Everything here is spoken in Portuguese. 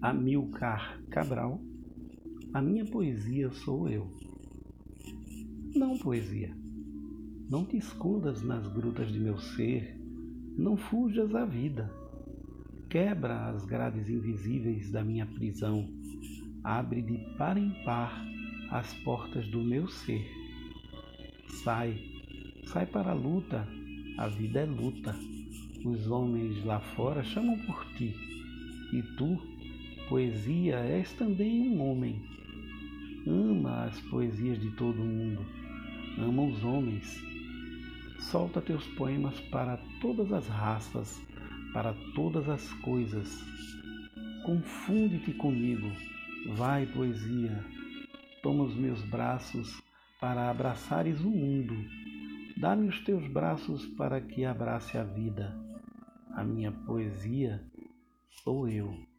Amilcar Cabral, a minha poesia sou eu. Não, poesia, não te escondas nas grutas de meu ser, não fujas à vida. Quebra as grades invisíveis da minha prisão, abre de par em par as portas do meu ser. Sai, sai para a luta, a vida é luta. Os homens lá fora chamam por ti, e tu, poesia, és também um homem. Ama as poesias de todo mundo, ama os homens. Solta teus poemas para todas as raças, para todas as coisas. Confunde-te comigo, vai, poesia, toma os meus braços para abraçares o mundo. Dá-me os teus braços para que abrace a vida. A minha poesia sou eu.